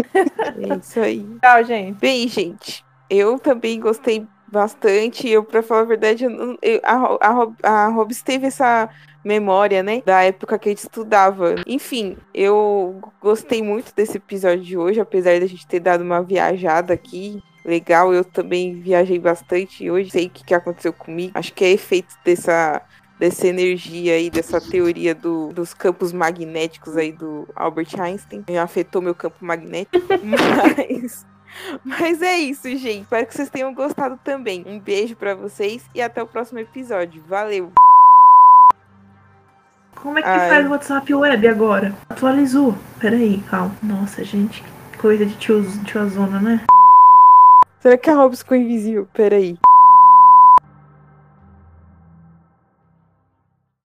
É isso aí. Tchau, gente. Bem, gente. Eu também gostei bastante. Eu, pra falar a verdade, eu, eu, a, a, a Hobbs teve essa memória, né? Da época que a gente estudava. Enfim, eu gostei muito desse episódio de hoje, apesar da gente ter dado uma viajada aqui. Legal, eu também viajei bastante hoje, sei o que, que aconteceu comigo. Acho que é efeito dessa dessa energia aí, dessa teoria do, dos campos magnéticos aí do Albert Einstein. Afetou meu campo magnético, mas mas é isso, gente. Espero que vocês tenham gostado também. Um beijo para vocês e até o próximo episódio. Valeu! Como é que Ai. faz o WhatsApp web agora? Atualizou. Peraí, calma. Nossa, gente, coisa de tio, tiozona, né? Será que a Robs ficou invisível? Peraí.